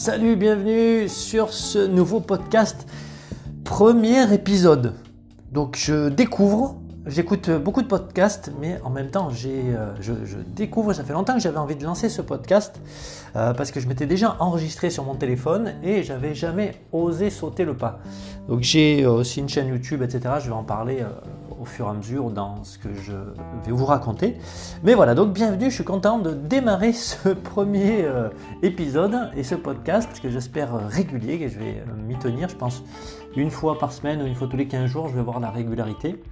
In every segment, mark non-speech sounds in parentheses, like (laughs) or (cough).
Salut, bienvenue sur ce nouveau podcast, premier épisode. Donc je découvre, j'écoute beaucoup de podcasts, mais en même temps euh, je, découvre, ça fait longtemps que j'avais envie de lancer ce podcast, euh, parce que je m'étais déjà enregistré sur mon téléphone et j'avais jamais osé sauter le pas. Donc j'ai aussi une chaîne YouTube, etc. Je vais en parler au fur et à mesure dans ce que je vais vous raconter. Mais voilà, donc bienvenue, je suis content de démarrer (laughs) ce premier euh, épisode et ce podcast que j'espère régulier, que je vais euh, m'y tenir, je pense une fois par semaine ou une fois tous les 15 jours, je vais voir la régularité.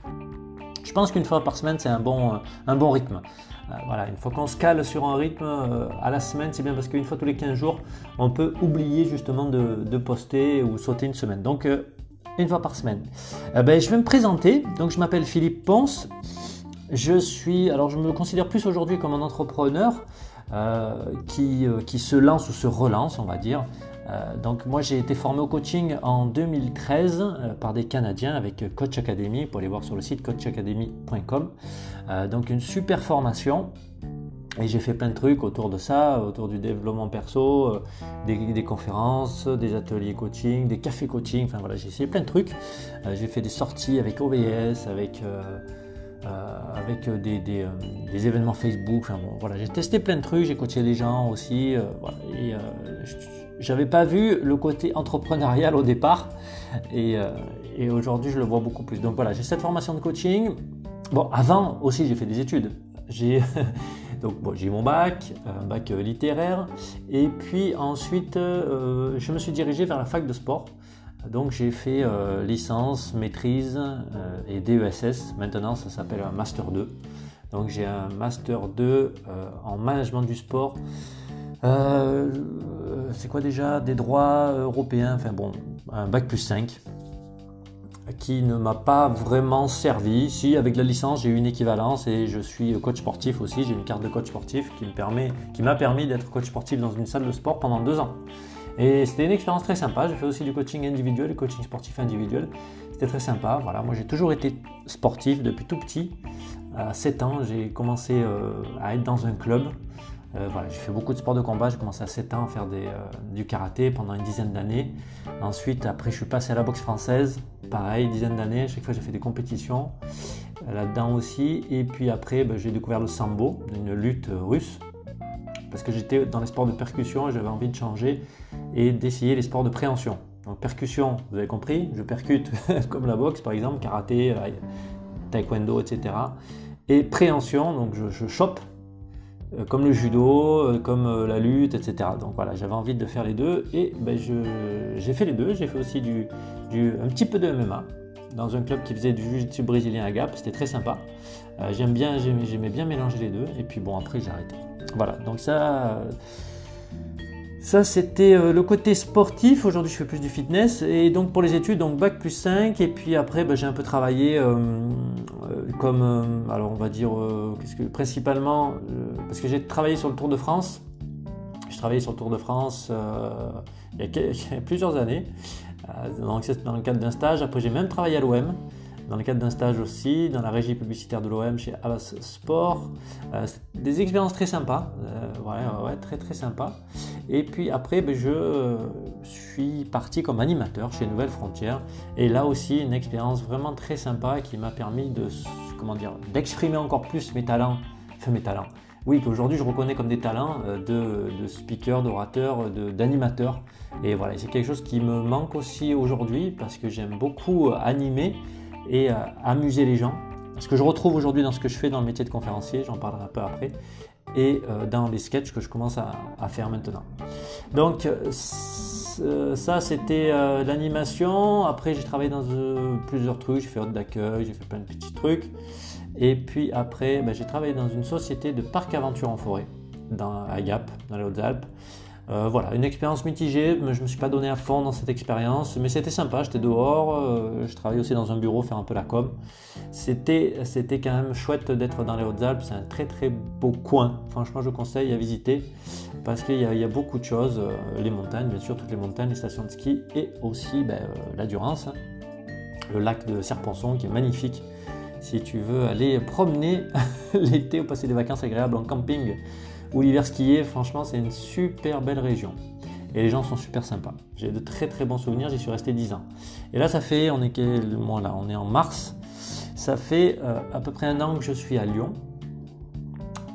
Je pense qu'une fois par semaine, c'est un bon, euh, un bon rythme. voilà, une fois qu'on se cale sur un rythme à la semaine, c'est bien parce qu'une fois tous les 15 jours, on peut oublier justement de, de poster ou sauter une semaine. Donc une fois par semaine. Eh ben, je vais me présenter. Donc, je m'appelle Philippe Ponce. Je suis, alors je me considère plus aujourd'hui comme un entrepreneur euh, qui, euh, qui, se lance ou se relance, on va dire. Euh, donc moi j'ai été formé au coaching en 2013 par des Canadiens avec Coach Academy, pour aller voir sur le site coachacademy.com. donc une super formation et j'ai fait plein de trucs autour de ça, autour du développement perso, euh, des, conférences, des ateliers coaching, des cafés coaching, enfin voilà, j'ai essayé plein de trucs. Euh, j'ai fait des sorties avec OBS, avec, euh, avec des, des, événements Facebook, enfin bon, voilà, j'ai testé plein de trucs, j'ai coaché des gens aussi, voilà, et j'avais pas vu le côté entrepreneurial au départ, et, et aujourd'hui je le vois beaucoup plus. Donc voilà, j'ai cette formation de coaching. Bon, avant aussi j'ai fait des études. J'ai (laughs) Donc j'ai mon bac, un bac euh, littéraire, et puis ensuite euh, je me suis dirigé vers la fac de sport. Donc j'ai fait euh, licence, maîtrise et DESS. Maintenant ça s'appelle un master 2. Donc j'ai un master 2 en management du sport. c'est quoi déjà? Des droits européens, enfin bon, un bac plus 5 qui ne m'a pas vraiment servi. Si, avec la licence, j'ai eu une équivalence et je suis coach sportif aussi. J'ai une carte de coach sportif qui permet, qui m'a permis d'être coach sportif dans une salle de sport pendant deux ans. Et c'était une expérience très sympa. J'ai fait aussi du coaching individuel, du coaching sportif individuel. C'était très sympa. Voilà, moi j'ai toujours été sportif depuis tout petit. À 7 ans, j'ai commencé euh, à être dans un club. Euh, voilà, j'ai fait beaucoup de sports de combat. J'ai commencé à 7 ans à faire euh, du karaté pendant une dizaine d'années. Ensuite, après, je suis passé à la boxe française. Pareil, dizaine d'années. Chaque fois, j'ai fait des compétitions euh, là-dedans aussi. Et puis après, ben, j'ai découvert le sambo, une lutte russe. Parce que j'étais dans les sports de percussion et j'avais envie de changer et d'essayer les sports de préhension. Donc, percussion, vous avez compris, je percute (laughs) comme la boxe, par exemple, karaté, taekwondo, etc. Et préhension, donc je, chope euh, comme le judo, euh, comme euh, la lutte, etc. Donc voilà, j'avais envie de faire les deux et ben, j'ai fait les deux. J'ai fait aussi du, un petit peu de MMA dans un club qui faisait du jiu-jitsu brésilien à Gap. C'était très sympa. J'aime bien, j'aimais bien mélanger les deux. Et puis bon, après j'ai arrêté. Voilà, donc ça, ça, c'était euh, le côté sportif. Aujourd'hui, je fais plus du fitness. Et donc, pour les études, donc bac plus 5. Et puis après, ben, j'ai un peu travaillé euh, euh, comme, alors on va dire, principalement, parce que j'ai travaillé sur le Tour de France. J'ai travaillé sur le Tour de France (laughs) il, y a, plusieurs années. donc, c'est dans le cadre d'un stage. Après, j'ai même travaillé à l'OM dans le cadre d'un stage aussi, dans la régie publicitaire de l'OM chez Abbas Sport. Euh, des expériences très sympas, euh, ouais, très très sympas. Et puis après, ben, je euh, suis parti comme animateur chez Nouvelles Frontières. Et là aussi, une expérience vraiment très sympa qui m'a permis de, comment dire, d'exprimer encore plus mes talents, enfin mes talents. Oui, qu'aujourd'hui je reconnais comme des talents de speaker, d'orateur, d'animateur. Et voilà, c'est quelque chose qui me manque aussi aujourd'hui parce que j'aime beaucoup animer et euh, amuser les gens. Ce que je retrouve aujourd'hui dans ce que je fais dans le métier de conférencier, j'en parlerai un peu après, et euh, dans les sketchs que je commence à, faire maintenant. Donc euh, ça c'était l'animation. Après j'ai travaillé dans plusieurs trucs, j'ai fait hôte d'accueil, j'ai fait plein de petits trucs. Et puis après ben, j'ai travaillé dans une société de parc aventure en forêt dans, à Gap, dans les Hautes-Alpes. Euh, voilà, une expérience mitigée, mais je ne me suis pas donné à fond dans cette expérience, mais c'était sympa, j'étais dehors, euh, je travaillais aussi dans un bureau, faire un peu la com. C'était, c'était quand même chouette d'être dans les Hautes-Alpes, c'est un très très beau coin, franchement je conseille à visiter, parce qu'il y, a beaucoup de choses, euh, les montagnes, bien sûr, toutes les montagnes, les stations de ski, et aussi ben, la Durance, hein. le lac de Serponçon qui est magnifique. Si tu veux aller promener (laughs) l'été ou passer des vacances agréables en camping ou l'hiver skier, franchement, c'est une super belle région. et les gens sont super sympas. J'ai de très très bons souvenirs, j'y suis resté 10 ans. Et là, ça fait, on est, là, on est en mars, ça fait euh, à peu près un an que je suis à Lyon.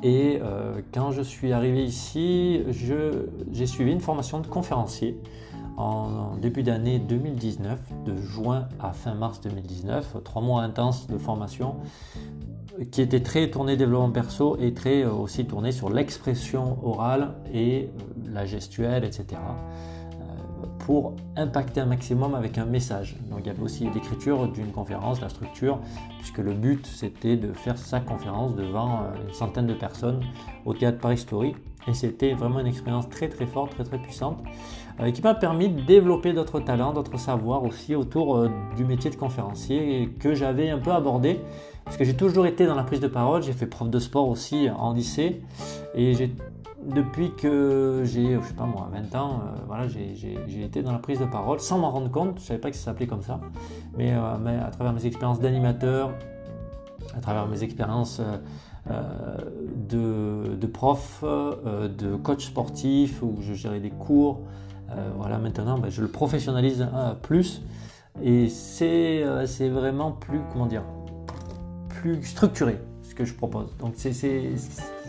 Et euh, quand je suis arrivé ici, j'ai suivi une formation de conférencier en, début d'année 2019, de juin à fin mars 2019, trois mois intenses de formation qui était très tourné développement perso et très euh, aussi tourné sur l'expression orale et la gestuelle, etc pour impacter un maximum avec un message. Donc il y avait aussi l'écriture d'une conférence, la structure, puisque le but c'était de faire sa conférence devant euh, une centaine de personnes au théâtre Paris Story. Et c'était vraiment une expérience très très forte, très très puissante, euh, qui m'a permis de développer d'autres talents, d'autres savoirs aussi autour euh, du métier de conférencier que j'avais un peu abordé. Parce que j'ai toujours été dans la prise de parole, j'ai fait prof de sport aussi en lycée et j'ai depuis que j'ai, je sais pas moi, 20 ans, euh, voilà, j'ai été dans la prise de parole sans m'en rendre compte. Je savais pas que ça s'appelait comme ça, mais, euh, à travers mes expériences d'animateur, à travers mes expériences euh, de, de, prof, de coach sportif où je gérais des cours, voilà, maintenant, ben, je le professionnalise plus et c'est vraiment plus, comment dire, plus structuré ce que je propose. Donc c'est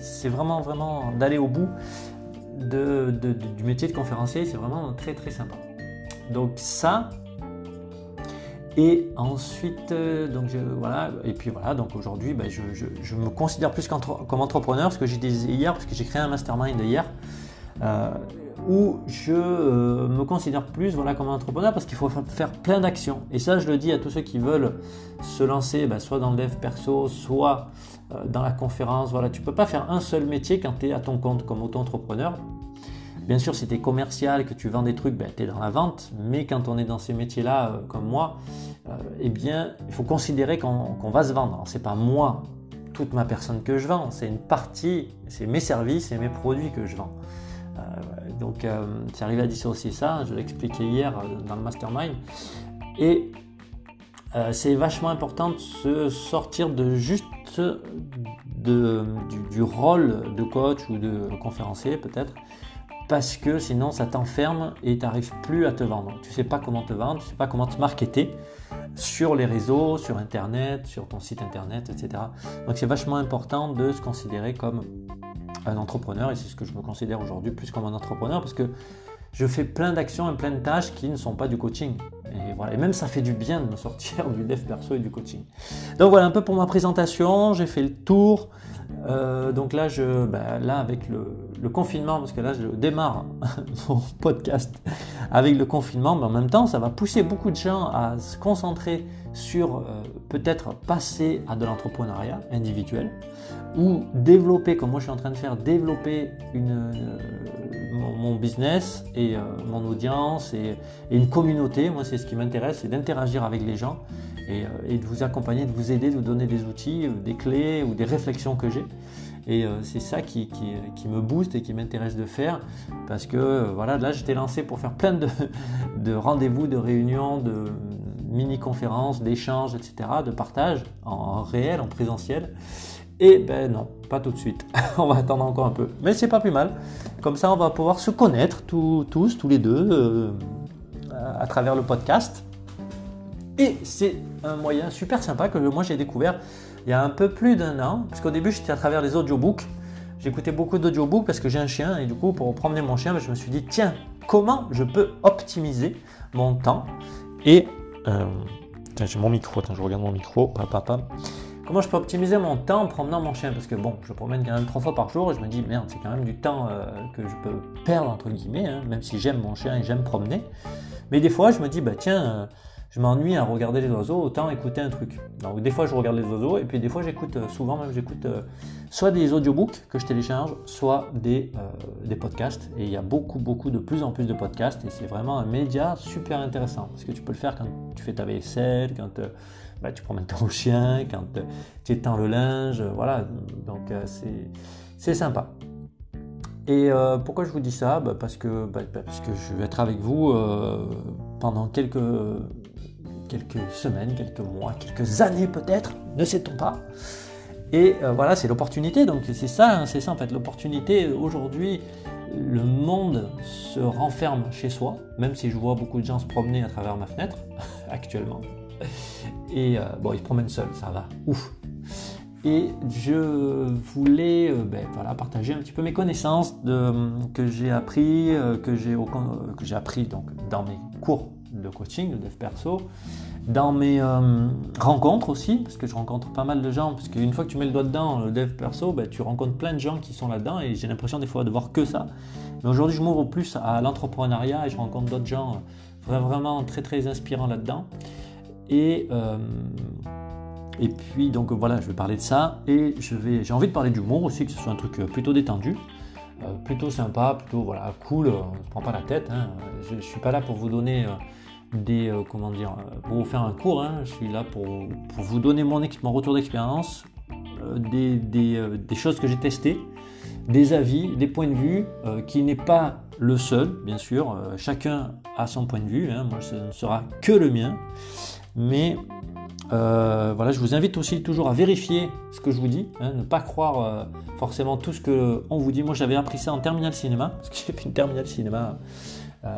c'est vraiment, vraiment d'aller au bout de, du métier de conférencier. C'est vraiment très, très sympa. Donc ça. Et ensuite, euh, donc je, voilà, et puis voilà, donc aujourd'hui, ben, je, je, me considère plus comme entrepreneur, ce que j'ai dit hier, parce que j'ai créé un mastermind hier, euh, où je euh, me considère plus voilà, comme un entrepreneur parce qu'il faut faire plein d'actions. Et ça, je le dis à tous ceux qui veulent se lancer, ben, soit dans le dev perso, soit euh, dans la conférence. Voilà, tu peux pas faire un seul métier quand tu es à ton compte comme auto-entrepreneur. Bien sûr, si tu es commercial que tu vends des trucs, ben, tu es dans la vente. Mais quand on est dans ces métiers-là, euh, comme moi, eh bien, il faut considérer qu'on va se vendre. Ce n'est pas moi, toute ma personne que je vends. C'est une partie, c'est mes services et mes produits que je vends. Donc, c'est arrivé à dissocier ça. Je l'ai expliqué hier dans le mastermind. Et c'est vachement important de se sortir de juste du, rôle de coach ou de conférencier peut-être, parce que sinon ça t'enferme et tu n'arrives plus à te vendre. Tu ne sais pas comment te vendre, tu ne sais pas comment te marketer sur les réseaux, sur Internet, sur ton site Internet, etc. Donc c'est vachement important de se considérer comme un entrepreneur et c'est ce que je me considère aujourd'hui plus comme un entrepreneur parce que je fais plein d'actions et plein de tâches qui ne sont pas du coaching. Et, voilà. et même ça fait du bien de me sortir (laughs) du dev perso et du coaching. Donc voilà un peu pour ma présentation, j'ai fait le tour. Euh, donc là, je, ben, là avec le, confinement, parce que là je démarre (laughs) mon podcast avec le confinement, mais en même temps ça va pousser beaucoup de gens à se concentrer sur euh, peut-être passer à de l'entrepreneuriat individuel ou développer, comme moi je suis en train de faire, développer euh, mon, business et mon audience et, une communauté. Moi c'est ce qui m'intéresse, c'est d'interagir avec les gens et, de vous accompagner, de vous aider, de vous donner des outils, des clés ou des réflexions que j'ai. Et euh, c'est ça qui, me booste et qui m'intéresse de faire parce que euh, voilà, là j'étais lancé pour faire plein de, rendez-vous, de réunions, de mini-conférences, d'échanges, etc., de partage en, réel, en présentiel. Et ben non, pas tout de suite. (laughs) on va attendre encore un peu. Mais c'est pas plus mal. Comme ça, on va pouvoir se connaître tous, tous les deux, euh, à travers le podcast. Et c'est un moyen super sympa que moi j'ai découvert il y a un peu plus d'un an, parce qu'au début j'étais à travers les audiobooks. J'écoutais beaucoup d'audiobooks parce que j'ai un chien et du coup pour promener mon chien, ben, je me suis dit tiens, comment je peux optimiser mon temps Et euh, j'ai mon micro, je regarde mon micro, papa. Comment je peux optimiser mon temps en promenant mon chien? Parce que bon, je promène quand même trois fois par jour et je me dis merde, c'est quand même du temps euh, que je peux perdre entre guillemets, hein, même si j'aime mon chien et j'aime promener. Mais des fois, je me dis bah tiens. Euh, je m'ennuie à regarder les oiseaux, autant écouter un truc. Donc des fois je regarde les oiseaux et puis des fois j'écoute, euh, souvent même j'écoute euh, soit des audiobooks que je télécharge, soit des, euh, des podcasts. Et il y a beaucoup, beaucoup, de plus en plus de podcasts et c'est vraiment un média super intéressant parce que tu peux le faire quand tu fais ta vaisselle, quand bah, tu promènes ton (laughs) chien, quand tu étends le linge, voilà. Donc c'est sympa. Et pourquoi je vous dis ça? Bah, parce, que, bah, parce que je vais être avec vous pendant quelques quelques semaines, quelques mois, quelques années peut-être, ne sait-on pas. Et euh, voilà, c'est l'opportunité. Donc c'est ça, hein, c'est ça en fait. L'opportunité aujourd'hui, le monde se renferme chez soi, même si je vois beaucoup de gens se promener à travers ma fenêtre (laughs) actuellement. Et euh, bon, ils se promènent seuls, ça va, ouf. Et je voulais euh, ben, voilà, partager un petit peu mes connaissances que j'ai appris, euh, que j'ai appris donc dans mes cours de coaching, de dev perso, dans mes rencontres aussi, parce que je rencontre pas mal de gens, parce qu'une fois que tu mets le doigt dedans, le dev perso, ben, tu rencontres plein de gens qui sont là-dedans, et j'ai l'impression des fois de voir que ça. Mais aujourd'hui, je m'ouvre plus à l'entrepreneuriat et je rencontre d'autres gens vraiment très très inspirants là-dedans. Et, euh, et puis, donc voilà, je vais parler de ça. Et j'ai envie de parler d'humour aussi, que ce soit un truc euh, plutôt détendu, euh, plutôt sympa, plutôt voilà, cool. On ne se prend pas la tête. Hein. Je ne suis pas là pour vous donner comment dire Pour vous faire un cours. Hein. Je suis là pour, vous donner mon, retour d'expérience, des, des, choses que j'ai testées, des avis, des points de vue, qui n'est pas le seul, bien sûr. chacun a son point de vue. Hein. Moi, ce ne sera que le mien. Mais euh, voilà, je vous invite aussi toujours à vérifier ce que je vous dis, hein, ne pas croire euh, forcément tout ce qu'on vous dit. Moi, j'avais appris ça en terminal cinéma, (laughs) parce que j'ai fait une terminale cinéma, euh,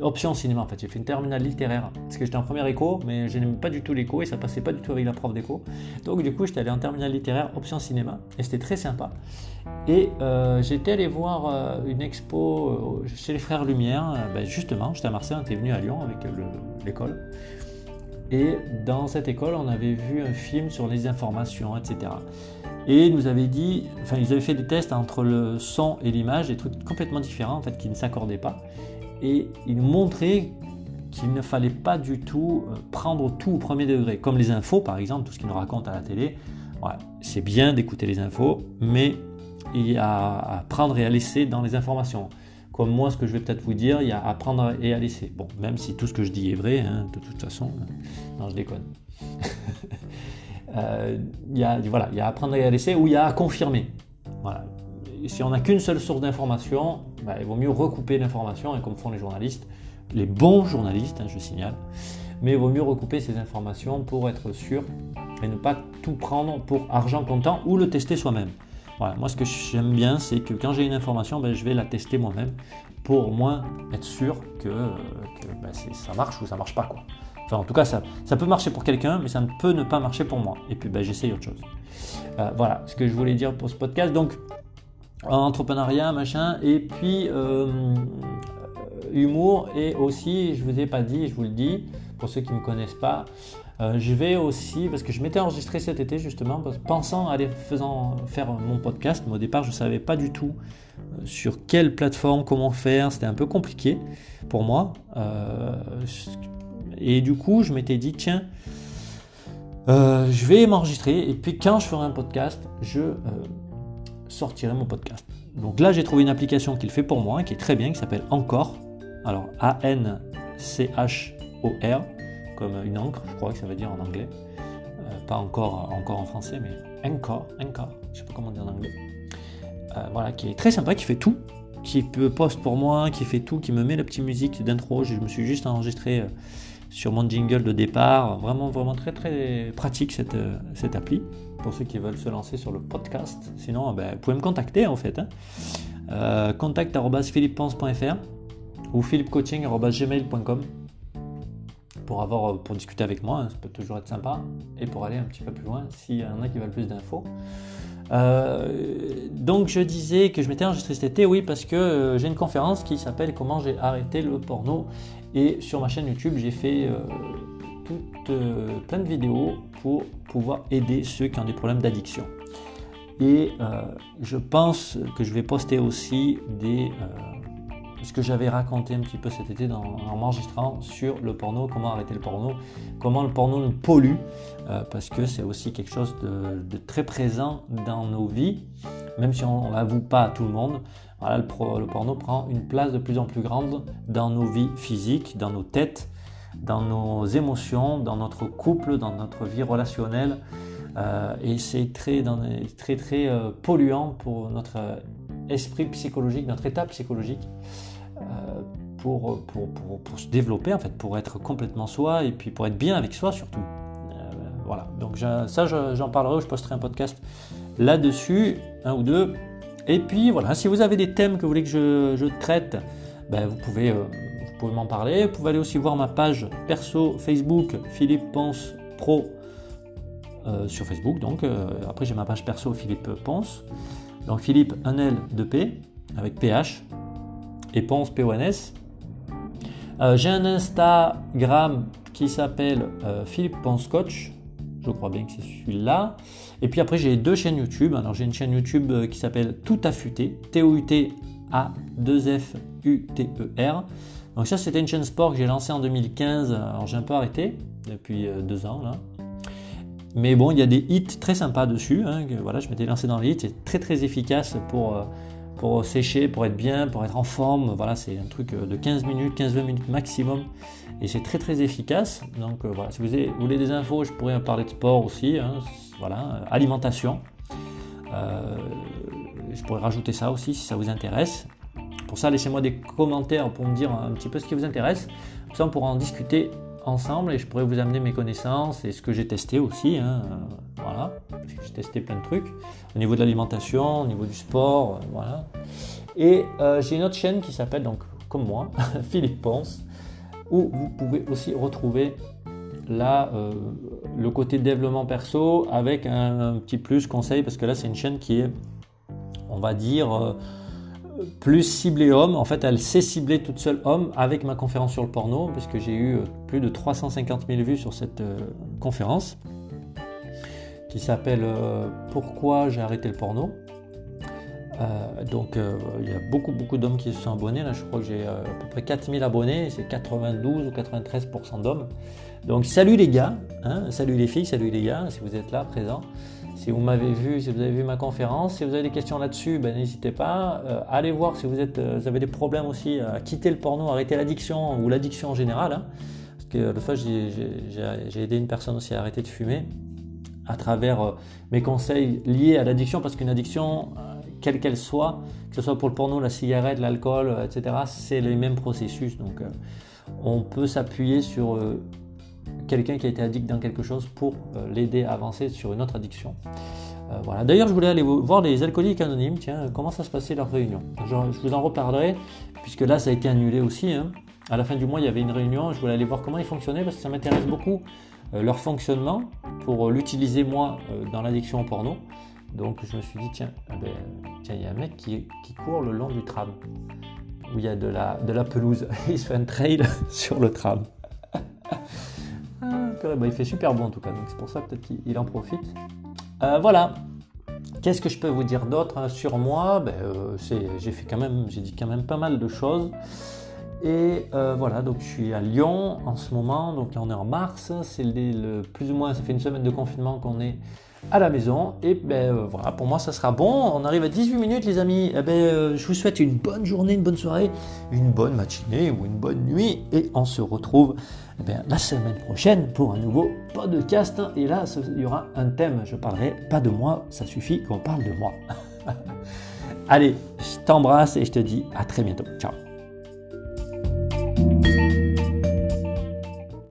option cinéma en fait. J'ai fait une terminale littéraire, parce que j'étais en première écho, mais je n'aimais pas du tout l'écho et ça passait pas du tout avec la prof d'écho. Donc du coup, j'étais allé en terminale littéraire, option cinéma, et c'était très sympa. Et j'étais allé voir une expo chez les Frères Lumière, ben, justement, j'étais à Marseille, on était venu à Lyon avec l'école. Et dans cette école, on avait vu un film sur les informations, etc. Et ils nous avaient dit, enfin, ils avaient fait des tests entre le son et l'image, des trucs complètement différents, en fait, qui ne s'accordaient pas. Et ils nous montraient qu'il ne fallait pas du tout euh, prendre tout au premier degré, comme les infos, par exemple, tout ce qu'ils nous racontent à la télé. c'est bien d'écouter les infos, mais il y a à prendre et à laisser dans les informations. Comme moi, ce que je vais peut-être vous dire, il y a à prendre et à laisser. Bon, même si tout ce que je dis est vrai, hein, de toute façon, non, je déconne. (laughs) Euh, il, y a, voilà, il y a à prendre et à laisser ou il y a à confirmer. Voilà. Si on n'a qu'une seule source d'information, bah, il vaut mieux recouper l'information, et comme font les journalistes, les bons journalistes, hein, je signale, mais il vaut mieux recouper ces informations pour être sûr et ne pas tout prendre pour argent comptant ou le tester soi-même moi ce que j'aime bien, c'est que quand j'ai une information, ben, je vais la tester moi-même pour au moins être sûr que, ben, ça marche ou ça marche pas. Enfin, en tout cas, ça, ça peut marcher pour quelqu'un, mais ça ne peut ne pas marcher pour moi. Et puis, ben, j'essaye autre chose. Euh, voilà ce que je voulais dire pour ce podcast. Donc, entrepreneuriat, machin, et puis euh, humour, et aussi, je ne vous ai pas dit, je vous le dis, pour ceux qui ne me connaissent pas, euh, je vais aussi, parce que je m'étais enregistré cet été justement, pensant à aller faisant, faire mon podcast, mais au départ je ne savais pas du tout euh, sur quelle plateforme, comment faire, c'était un peu compliqué pour moi. Et du coup je m'étais dit, tiens, je vais m'enregistrer et puis quand je ferai un podcast, je sortirai mon podcast. Donc là j'ai trouvé une application qui le fait pour moi, qui est très bien, qui s'appelle Encore. Alors A-N-C-H-O-R comme une encre, je crois que ça veut dire en anglais. Euh, pas encore, encore en français, mais encore, encore, je sais pas comment dire en anglais. Euh, voilà, qui est très sympa, qui fait tout, qui poste pour moi, qui fait tout, qui me met la petite musique d'intro. Je me suis juste enregistré euh, sur mon jingle de départ. Vraiment, vraiment très, très pratique cette, cette appli pour ceux qui veulent se lancer sur le podcast. Sinon, ben, vous pouvez me contacter en fait. Hein. Euh, contact.philippense.fr ou philipcoaching.gmail.com pour, avoir, pour discuter avec moi, hein, ça peut toujours être sympa, et pour aller un petit peu plus loin s'il y en a qui veulent plus d'infos. Euh, donc je disais que je m'étais enregistré cet été, oui, parce que euh, j'ai une conférence qui s'appelle Comment j'ai arrêté le porno, et sur ma chaîne YouTube j'ai fait euh, toute, plein de vidéos pour pouvoir aider ceux qui ont des problèmes d'addiction. Et je pense que je vais poster aussi des ce que j'avais raconté un petit peu cet été en m'enregistrant sur le porno, comment arrêter le porno, comment le porno nous pollue, euh, parce que c'est aussi quelque chose de, très présent dans nos vies, même si on ne l'avoue pas à tout le monde. Le, porno prend une place de plus en plus grande dans nos vies physiques, dans nos têtes, dans nos émotions, dans notre couple, dans notre vie relationnelle. Euh, et c'est très, très, très euh, polluant pour notre esprit psychologique, notre état psychologique. Euh, pour, pour, se développer, en fait, pour être complètement soi et puis pour être bien avec soi surtout. Euh, voilà, donc ça j'en parlerai, je posterai un podcast là-dessus, un ou deux. Et puis voilà, si vous avez des thèmes que vous voulez que je, traite, ben, vous pouvez, vous pouvez m'en parler. Vous pouvez aller aussi voir ma page perso Facebook, Philippe Ponce Pro sur Facebook. Donc après j'ai ma page perso Philippe Ponce. Donc Philippe, un L, 2 P, avec PH, et Ponce, P-O-N-S. Euh, j'ai un Instagram qui s'appelle euh, Philippe Ponce Coach. Je crois bien que c'est celui-là. Et puis après, j'ai deux chaînes YouTube. Alors, j'ai une chaîne YouTube euh, qui s'appelle Tout Affûté, T-O-U-T-A-2-F-U-T-E-R. Donc, ça, c'était une chaîne sport que j'ai lancée en 2015. Alors, j'ai un peu arrêté depuis deux ans là. Mais bon, il y a des hits très sympas dessus. Hein, voilà, je m'étais lancé dans les hits. C'est très très efficace pour, euh, pour sécher, pour être bien, pour être en forme. Voilà, c'est un truc euh, de 15 minutes, 15-20 minutes maximum. Et c'est très très efficace. Donc euh, voilà, si vous, voulez des infos, je pourrais parler de sport aussi. Hein, voilà, alimentation. je pourrais rajouter ça aussi si ça vous intéresse. Pour ça, laissez-moi des commentaires pour me dire un petit peu ce qui vous intéresse. Comme ça, on pourra en discuter ensemble et je pourrais vous amener mes connaissances et ce que j'ai testé aussi. Hein, euh, voilà, j'ai testé plein de trucs au niveau de l'alimentation, au niveau du sport, euh, voilà. Et euh, j'ai une autre chaîne qui s'appelle donc comme moi, (laughs) Philippe Ponce, où vous pouvez aussi retrouver là le côté développement perso avec un, petit plus conseil parce que là c'est une chaîne qui est, on va dire plus ciblée homme. En fait, elle s'est ciblée toute seule homme avec ma conférence sur le porno, parce que j'ai eu euh, plus de 350 000 vues sur cette euh, conférence qui s'appelle euh, Pourquoi j'ai arrêté le porno. donc il y a beaucoup beaucoup d'hommes qui se sont abonnés. Là, je crois que j'ai à peu près 4000 abonnés, c'est 92 ou 93% d'hommes. Donc salut les gars, hein. salut les filles, salut les gars, si vous êtes là présents. Si vous m'avez vu, si vous avez vu ma conférence, si vous avez des questions là-dessus, ben, n'hésitez pas. Euh, allez voir si euh, vous avez des problèmes aussi à quitter le porno, arrêter l'addiction ou l'addiction en général. Hein. Parce que le fois, j'ai aidé une personne aussi à arrêter de fumer à travers euh, mes conseils liés à l'addiction, parce qu'une addiction, quelle qu'elle soit, que ce soit pour le porno, la cigarette, l'alcool, etc., c'est les mêmes processus. Donc on peut s'appuyer sur quelqu'un qui a été addict dans quelque chose pour euh, l'aider à avancer sur une autre addiction. Euh, voilà. D'ailleurs, je voulais aller voir les alcooliques anonymes, tiens, comment ça se passait leur réunion? Je, vous en reparlerai, puisque là, ça a été annulé aussi. Hein. À la fin du mois, il y avait une réunion, je voulais aller voir comment ils fonctionnaient, parce que ça m'intéresse beaucoup, euh, leur fonctionnement, pour l'utiliser moi dans l'addiction au porno. Donc je me suis dit, tiens, eh ben, tiens, il y a un mec qui, qui, court le long du tram, où il y a de la, de la pelouse. (laughs) il se fait un trail (laughs) sur le tram. (laughs) Bah, il fait super bon en tout cas, donc c'est pour ça peut-être qu'il en profite. Euh, voilà. Qu'est-ce que je peux vous dire d'autre hein, sur moi? Ben, euh, J'ai fait quand même, j'ai dit quand même pas mal de choses. Et euh, voilà, donc je suis à Lyon en ce moment, donc on est en mars, c'est le, plus ou moins, ça fait une semaine de confinement qu'on est à la maison. Et ben euh, voilà, pour moi ça sera bon. On arrive à 18 minutes les amis. Eh ben, euh, je vous souhaite une bonne journée, une bonne soirée, une bonne matinée ou une bonne nuit. Et on se retrouve eh ben, la semaine prochaine pour un nouveau podcast. Et là, il y aura un thème. Je parlerai pas de moi, ça suffit qu'on parle de moi. (laughs) Allez, je t'embrasse et je te dis à très bientôt. Ciao